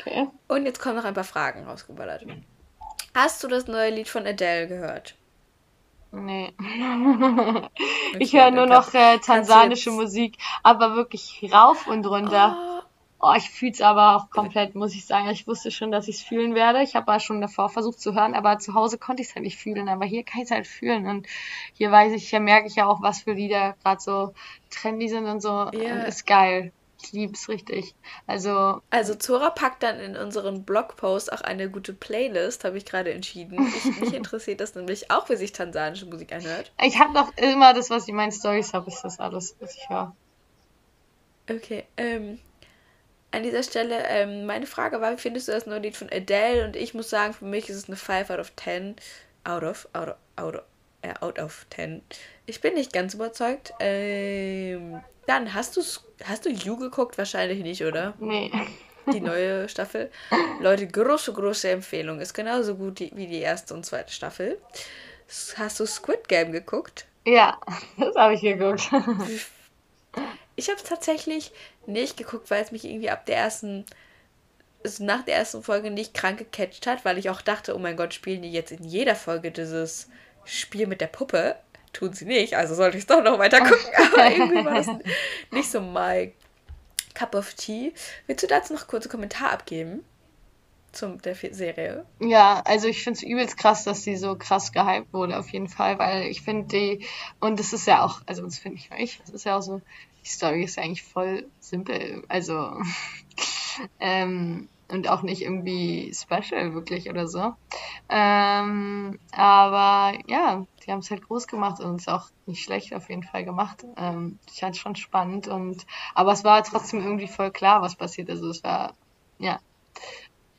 Okay. Und jetzt kommen noch ein paar Fragen rausgeballert. Hast du das neue Lied von Adele gehört? Nee. (laughs) ich höre nur noch äh, tansanische Musik, aber wirklich rauf und runter. Oh, oh ich fühle es aber auch komplett, muss ich sagen. Ich wusste schon, dass ich es fühlen werde. Ich habe ja schon davor versucht zu hören, aber zu Hause konnte ich es halt nicht fühlen. Aber hier kann ich es halt fühlen. Und hier weiß ich, hier merke ich ja auch, was für Lieder gerade so trendy sind und so. Yeah. ist geil. Ich liebe es richtig. Also. Also Zora packt dann in unseren Blogpost auch eine gute Playlist, habe ich gerade entschieden. Ich, mich (laughs) interessiert das nämlich auch, wie sich tansanische Musik anhört. Ich habe doch immer das, was ich in meinen Stories habe, ist das alles, was ich höre. Okay, ähm, an dieser Stelle, ähm, meine Frage war, wie findest du das neue Lied von Adele? Und ich muss sagen, für mich ist es eine 5 out of 10. Out of, out of, out of, äh, out of 10. Ich bin nicht ganz überzeugt. Ähm, Dann, hast du hast du You geguckt? Wahrscheinlich nicht, oder? Nee. Die neue Staffel. Leute, große, große Empfehlung. Ist genauso gut wie die erste und zweite Staffel. Hast du Squid Game geguckt? Ja, das habe ich geguckt. Ich habe es tatsächlich nicht geguckt, weil es mich irgendwie ab der ersten, also nach der ersten Folge nicht krank gecatcht hat, weil ich auch dachte, oh mein Gott, spielen die jetzt in jeder Folge dieses Spiel mit der Puppe? Tun sie nicht, also sollte ich es doch noch weiter gucken, aber (laughs) irgendwie war das nicht so my cup of tea. Willst du dazu noch kurze Kommentar abgeben? zum der Serie. Ja, also ich finde es übelst krass, dass die so krass gehypt wurde, auf jeden Fall, weil ich finde die, und das ist ja auch, also das finde ich nicht, das ist ja auch so, die Story ist ja eigentlich voll simpel, also, (laughs) ähm, und auch nicht irgendwie special wirklich oder so. Ähm, aber ja, die haben es halt groß gemacht und es auch nicht schlecht auf jeden Fall gemacht. Ähm, ich fand es schon spannend und aber es war trotzdem irgendwie voll klar, was passiert. Also es war ja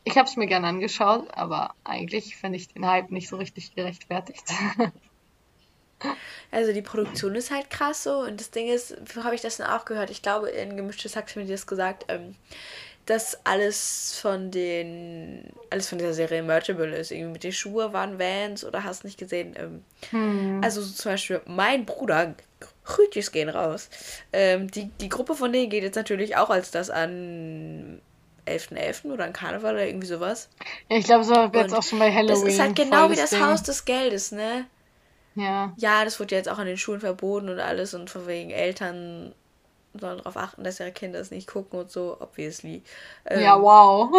ich habe es mir gerne angeschaut, aber eigentlich finde ich den Hype nicht so richtig gerechtfertigt. (laughs) Also die Produktion ist halt krass so und das Ding ist, wo habe ich das denn auch gehört? Ich glaube, in Gemischtes Hack mir das gesagt, ähm, dass alles von den, alles von dieser Serie merchable ist. Irgendwie mit den Schuhe waren Vans oder hast nicht gesehen. Ähm, hm. Also so zum Beispiel mein Bruder, Rütjes gehen raus. Ähm, die, die Gruppe von denen geht jetzt natürlich auch als das an 11.11. .11. oder an Karneval oder irgendwie sowas. Ja, ich glaube, so wird es auch schon bei Halloween. Das ist halt genau wie das Ding. Haus des Geldes, ne? Ja. Ja, das wurde ja jetzt auch an den Schulen verboten und alles und von wegen Eltern sollen darauf achten, dass ihre Kinder es nicht gucken und so, obviously. Ähm, ja, wow.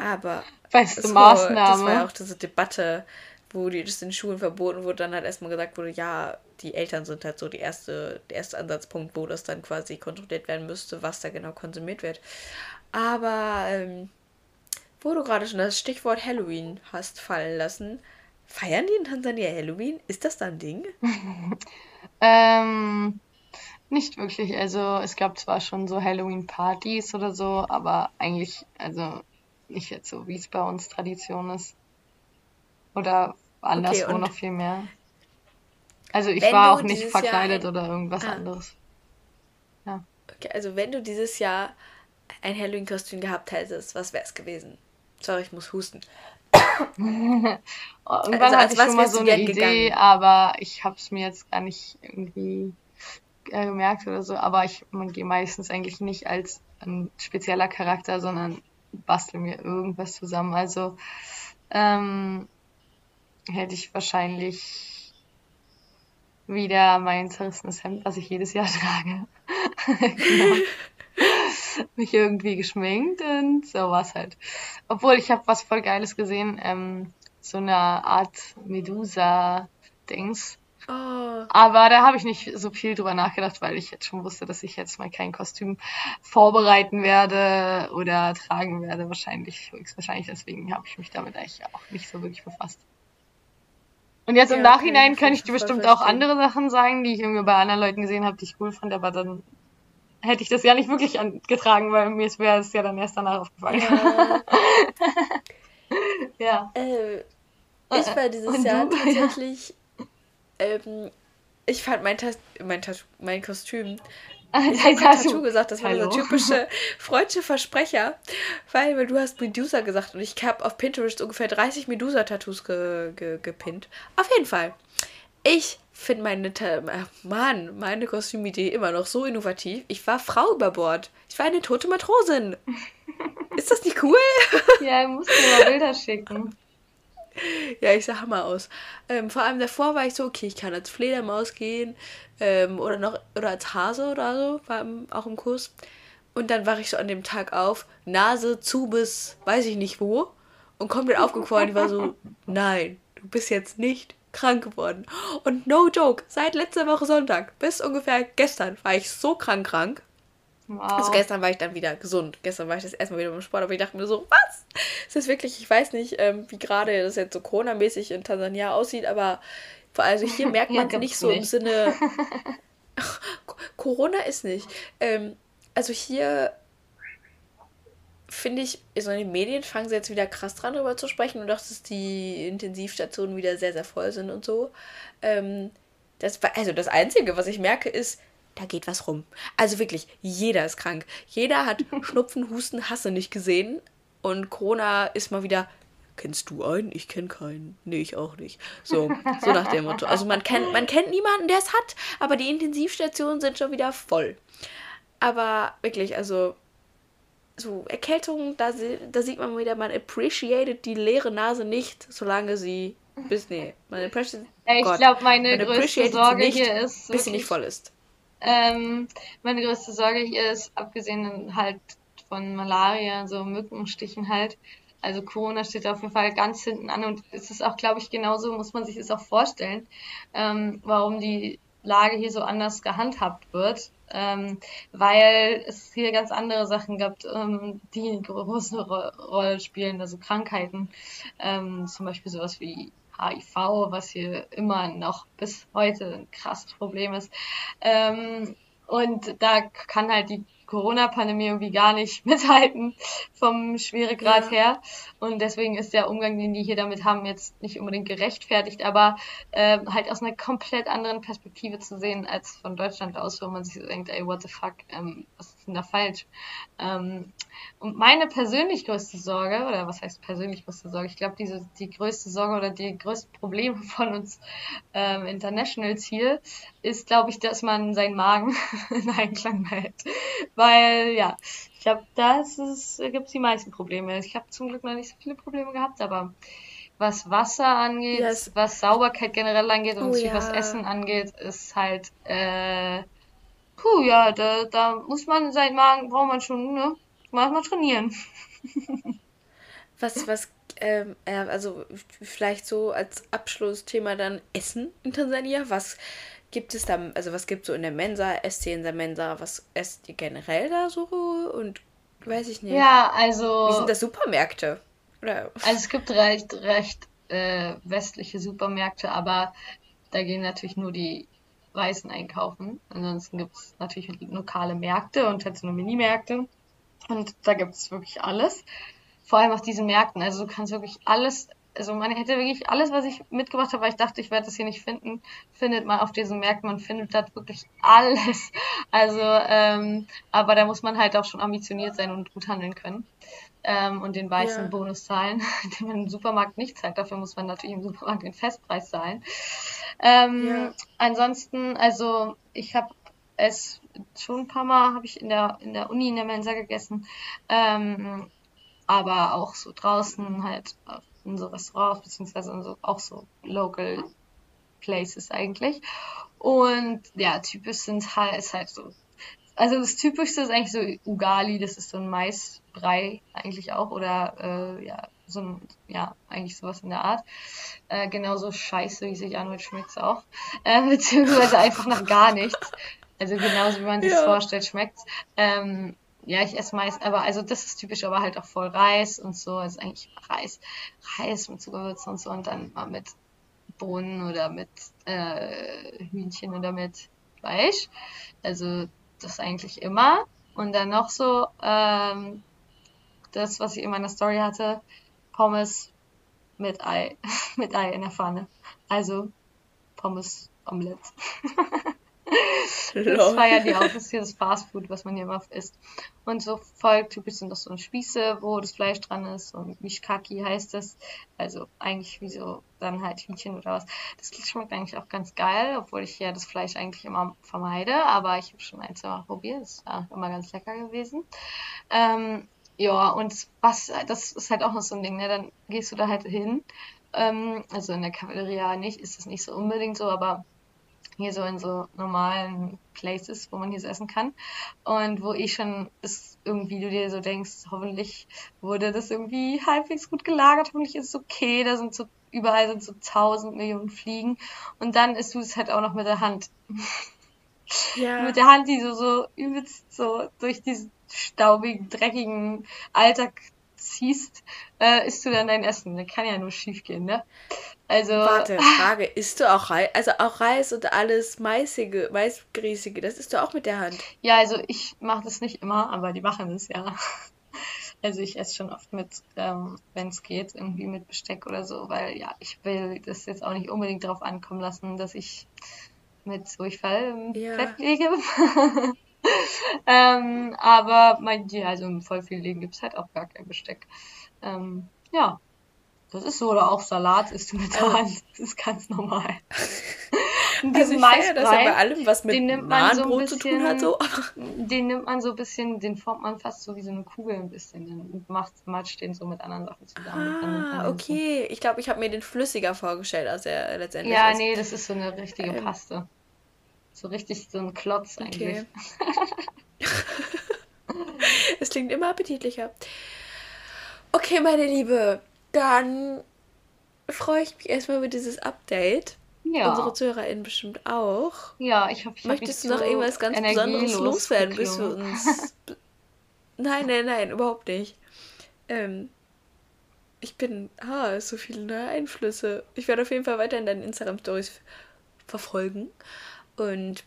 (laughs) aber Beste Maßnahme. das war ja auch diese Debatte, wo die, das in Schulen verboten wurde, dann halt erstmal gesagt wurde, ja, die Eltern sind halt so die erste, der erste Ansatzpunkt, wo das dann quasi kontrolliert werden müsste, was da genau konsumiert wird. Aber ähm, wo du gerade schon das Stichwort Halloween hast fallen lassen, feiern die in Tansania Halloween? Ist das da ein Ding? (laughs) ähm, nicht wirklich. Also es gab zwar schon so Halloween-Partys oder so, aber eigentlich, also nicht jetzt so, wie es bei uns Tradition ist. Oder anderswo okay, noch viel mehr. Also ich war auch nicht verkleidet oder irgendwas ah. anderes. Ja. Okay, also wenn du dieses Jahr ein Halloween-Kostüm gehabt hättest, was wäre es gewesen? Sorry, ich muss husten. (laughs) Irgendwann also, hatte ich schon mal so eine Idee, gegangen? aber ich habe es mir jetzt gar nicht irgendwie äh, gemerkt oder so. Aber ich gehe meistens eigentlich nicht als ein spezieller Charakter, sondern bastel mir irgendwas zusammen. Also ähm, hätte ich wahrscheinlich wieder mein zerrissenes Hemd, was ich jedes Jahr (laughs) trage. genau. mich irgendwie geschminkt und so war's halt. Obwohl, ich habe was voll Geiles gesehen, ähm, so eine Art Medusa-Dings. Oh. Aber da habe ich nicht so viel drüber nachgedacht, weil ich jetzt schon wusste, dass ich jetzt mal kein Kostüm vorbereiten werde oder tragen werde. Wahrscheinlich, höchstwahrscheinlich. Deswegen habe ich mich damit eigentlich auch nicht so wirklich befasst. Und jetzt ja, im Nachhinein okay, kann ich dir bestimmt auch andere Sachen sagen, die ich irgendwie bei anderen Leuten gesehen habe, die ich cool fand, aber dann hätte ich das ja nicht wirklich angetragen, weil mir wäre es ja dann erst danach aufgefallen. Ja. (laughs) ja. Äh, ich war dieses Und Jahr (laughs) du? tatsächlich. Ähm, ich fand mein, Tas mein, Tas mein Kostüm. Ich habe Tattoo. Tattoo gesagt, das war Hallo. dieser typische (laughs) freudsche Versprecher, weil, du hast Medusa gesagt und ich habe auf Pinterest ungefähr 30 Medusa-Tattoos ge ge gepinnt. Auf jeden Fall. Ich finde meine, Mann, meine Kostümidee immer noch so innovativ. Ich war Frau über Bord. Ich war eine tote Matrosin. (laughs) Ist das nicht cool? ja, ich muss dir mal Bilder schicken. Ja, ich sah Hammer aus. Ähm, vor allem davor war ich so, okay, ich kann als Fledermaus gehen ähm, oder noch oder als Hase oder so, war im, auch im Kurs. Und dann war ich so an dem Tag auf, Nase zu bis weiß ich nicht wo und komplett aufgequollen. Ich war so, (laughs) nein, du bist jetzt nicht krank geworden. Und no joke, seit letzter Woche Sonntag bis ungefähr gestern war ich so krank krank. Wow. Also gestern war ich dann wieder gesund. Gestern war ich das erstmal wieder beim Sport, aber ich dachte mir so, was? Es ist wirklich, ich weiß nicht, ähm, wie gerade das jetzt so Corona-mäßig in Tansania aussieht, aber vor allem hier (laughs) merkt man es nicht so nicht. im Sinne. (laughs) (laughs) Corona ist nicht. Ähm, also hier finde ich, so in den Medien fangen sie jetzt wieder krass dran darüber zu sprechen und auch, dass die Intensivstationen wieder sehr, sehr voll sind und so. Ähm, das, also das Einzige, was ich merke, ist, da geht was rum. Also wirklich, jeder ist krank. Jeder hat (laughs) Schnupfen, Husten, Hasse nicht gesehen. Und Corona ist mal wieder, kennst du einen? Ich kenne keinen. Nee, ich auch nicht. So, so nach dem Motto. Also man kennt, man kennt niemanden, der es hat, aber die Intensivstationen sind schon wieder voll. Aber wirklich, also so Erkältungen, da, da sieht man wieder, man appreciated die leere Nase nicht, solange sie bis, nee, man appreciated, ich glaube, meine größte Sorge nicht, hier ist, bis sie nicht voll ist. Ähm, meine größte Sorge hier ist, abgesehen halt von Malaria, so Mückenstichen halt, also Corona steht auf jeden Fall ganz hinten an und es ist auch, glaube ich, genauso, muss man sich das auch vorstellen, ähm, warum die Lage hier so anders gehandhabt wird, ähm, weil es hier ganz andere Sachen gibt, ähm, die eine große Ro Rolle spielen, also Krankheiten, ähm, zum Beispiel sowas wie HIV, was hier immer noch bis heute ein krasses Problem ist. Ähm, und da kann halt die Corona-Pandemie irgendwie gar nicht (laughs) mithalten vom Schweregrad ja. her. Und deswegen ist der Umgang, den die hier damit haben, jetzt nicht unbedingt gerechtfertigt, aber äh, halt aus einer komplett anderen Perspektive zu sehen als von Deutschland aus, wo man sich so denkt, ey, what the fuck, ähm, was ist denn da falsch? Ähm, und meine persönlich größte Sorge, oder was heißt persönlich größte Sorge? Ich glaube, diese die größte Sorge oder die größten Probleme (laughs) von uns ähm, Internationals hier ist, glaube ich, dass man seinen Magen (laughs) in Einklang hält. Weil, ja, ich glaube, da gibt es die meisten Probleme. Ich habe zum Glück noch nicht so viele Probleme gehabt, aber was Wasser angeht, yes. was Sauberkeit generell angeht und oh, ja. was Essen angeht, ist halt, äh, puh, ja, da, da muss man seinen Magen, braucht man schon, ne? Mal trainieren. (laughs) was, was, ähm, also vielleicht so als Abschlussthema dann Essen in Tansania. Was gibt es da, also was gibt es so in der Mensa? Esst ihr in der Mensa? Was esst ihr generell da so? Und weiß ich nicht. Ja, also. Wie sind das Supermärkte? Oder? Also es gibt recht, recht äh, westliche Supermärkte, aber da gehen natürlich nur die Weißen einkaufen. Ansonsten gibt es natürlich lokale Märkte und halt so Mini-Märkte. Und da gibt es wirklich alles. Vor allem auf diesen Märkten. Also du kannst wirklich alles, also man hätte wirklich alles, was ich mitgebracht habe, weil ich dachte, ich werde das hier nicht finden, findet man auf diesen Märkten. Man findet da wirklich alles. (laughs) Also, ähm, aber da muss man halt auch schon ambitioniert sein und gut handeln können. Ähm, und den weißen ja. Bonus zahlen, (laughs) den man im Supermarkt nicht zahlt. Dafür muss man natürlich im Supermarkt den Festpreis zahlen. Ähm, ja. Ansonsten, also ich habe es schon ein paar Mal habe ich in der, in der Uni in der Mensa gegessen. Ähm, aber auch so draußen halt in so Restaurants, beziehungsweise in so, auch so Local Places eigentlich. Und ja, typisch sind halt, ist halt so. Also das Typischste ist eigentlich so Ugali, das ist so ein Maisbrei eigentlich auch. Oder äh, ja, so ein, ja, eigentlich sowas in der Art. Äh, genauso scheiße, wie sich anhört, schmeckt es auch. Äh, (laughs) beziehungsweise einfach nach gar nichts. Also genauso wie man sich ja. vorstellt, schmeckt ähm, ja, ich esse meist, aber also das ist typisch, aber halt auch voll Reis und so. Also eigentlich Reis, Reis mit Zuckerwürzen und so und dann mal mit Bohnen oder mit äh, Hühnchen oder mit Fleisch. Also das eigentlich immer. Und dann noch so ähm, das, was ich in meiner Story hatte, Pommes mit Ei, (laughs) mit Ei in der Pfanne. Also Pommes Omelette. (laughs) das feiern die auch. Das ist hier das Fastfood, was man hier immer isst. Und so voll typisch sind das so Spieße, wo das Fleisch dran ist. Und Mishkaki heißt das. Also eigentlich wie so dann halt Hühnchen oder was. Das schmeckt eigentlich auch ganz geil, obwohl ich ja das Fleisch eigentlich immer vermeide. Aber ich habe schon ein, zwei Mal probiert. Das ist auch immer ganz lecker gewesen. Ähm, ja, und was, das ist halt auch noch so ein Ding, ne? Dann gehst du da halt hin. Ähm, also in der Kavalleria nicht, ist das nicht so unbedingt so, aber hier so in so normalen Places, wo man hier so essen kann. Und wo ich schon ist irgendwie du dir so denkst, hoffentlich wurde das irgendwie halbwegs gut gelagert, hoffentlich ist es okay, da sind so überall sind so tausend Millionen Fliegen. Und dann isst du es halt auch noch mit der Hand. Ja. (laughs) mit der Hand, die so, so übelst so durch diesen staubigen, dreckigen Alltag ziehst, äh, isst du dann dein Essen. Das kann ja nur schief gehen, ne? Also. Warte, (laughs) Frage, isst du auch Reis? Also auch Reis und alles Maisige, Maisgrießige, das isst du auch mit der Hand? Ja, also ich mache das nicht immer, aber die machen das ja. (laughs) Also ich esse schon oft mit, ähm, wenn es geht, irgendwie mit Besteck oder so, weil ja, ich will das jetzt auch nicht unbedingt darauf ankommen lassen, dass ich mit Durchfall im ja. Bett liege. (laughs) (laughs) ähm, aber mein, ja, also im voll viel Leben gibt es halt auch gar kein Besteck. Ähm, ja, das ist so. Oder auch Salat isst du mit der Hand. Das ist ganz normal. (laughs) Und also ich feiere das ja bei allem, was mit Nahenbrot so zu tun hat. So. Den nimmt man so ein bisschen, den formt man fast so wie so eine Kugel ein bisschen. Dann macht, matscht den so mit anderen Sachen zusammen. Ah, okay. So. Ich glaube, ich habe mir den flüssiger vorgestellt, als er letztendlich Ja, ist. nee, das ist so eine richtige ähm. Paste. So richtig so ein Klotz eigentlich. Okay. (laughs) es klingt immer appetitlicher. Okay, meine Liebe, dann freue ich mich erstmal über dieses Update. Ja. Unsere ZuhörerInnen bestimmt auch. Ja, ich hoffe, ich Möchtest du noch irgendwas ganz Besonderes loswerden, bis wir (laughs) uns. nein, nein, nein, überhaupt nicht. Ähm, ich bin. Ah, so viele neue Einflüsse. Ich werde auf jeden Fall weiter in deinen Instagram-Stories verfolgen. Und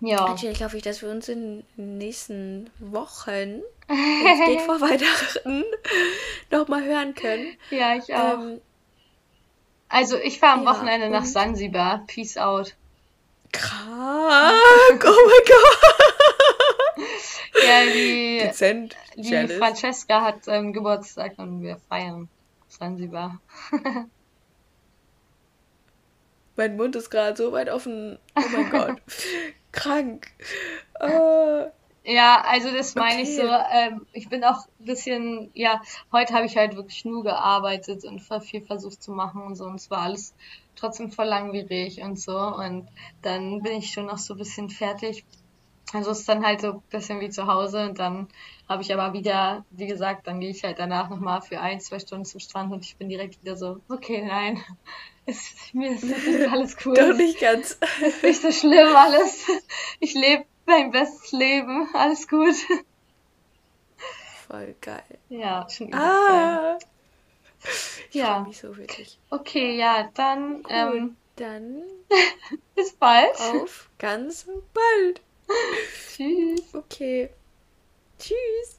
ja. natürlich hoffe ich, dass wir uns in den nächsten Wochen, es geht (laughs) vor Weihnachten, nochmal hören können. Ja, ich auch. Ähm, also ich fahre am ja, Wochenende nach Sansibar. Peace out. Krank! Oh mein Gott! ja, die, Dezent, die Francesca hat ähm, Geburtstag und wir feiern Sansibar. (laughs) mein Mund ist gerade so weit offen. Oh mein (laughs) Gott. Krank. Uh, ja, also das meine okay. ich so. Ähm, ich bin auch ein bisschen, ja, heute habe ich halt wirklich nur gearbeitet und viel versucht zu machen und so. Und es war alles trotzdem voll langwierig und so. Und dann bin ich schon noch so ein bisschen fertig. Also es ist dann halt so ein bisschen wie zu Hause und dann habe ich aber wieder, wie gesagt, dann gehe ich halt danach nochmal für ein, zwei Stunden zum Strand und ich bin direkt wieder so, okay, nein, (laughs) ist, mir ist, ist alles cool. Doch nicht ganz. Ist nicht so schlimm alles. Ich lebe mein bestes Leben. Alles gut. Voll geil. Ja, schon ah. geil. Ich ja. mich so wirklich. Okay, ja, dann. Cool. Ähm, dann. (laughs) bis bald. Auf ganz bald. (laughs) Tschüss. Okay. Tschüss.